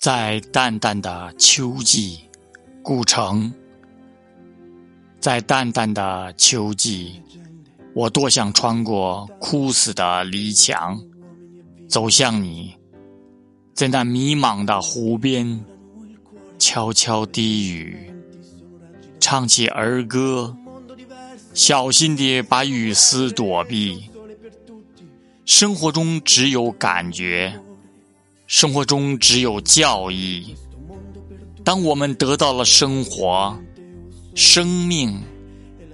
在淡淡的秋季，古城。在淡淡的秋季，我多想穿过枯死的篱墙，走向你，在那迷茫的湖边，悄悄低语，唱起儿歌，小心地把雨丝躲避。生活中只有感觉。生活中只有教义。当我们得到了生活，生命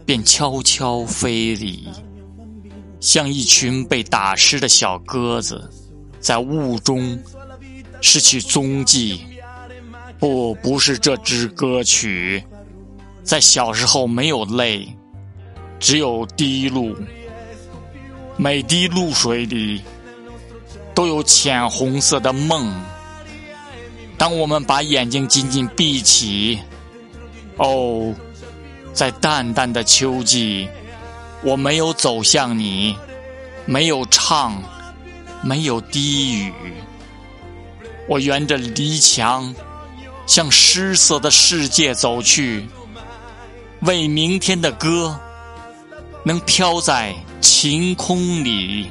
便悄悄飞离，像一群被打湿的小鸽子，在雾中失去踪迹。不，不是这支歌曲，在小时候没有泪，只有滴露，每滴露水里。都有浅红色的梦。当我们把眼睛紧紧闭起，哦，在淡淡的秋季，我没有走向你，没有唱，没有低语。我沿着篱墙，向失色的世界走去，为明天的歌能飘在晴空里。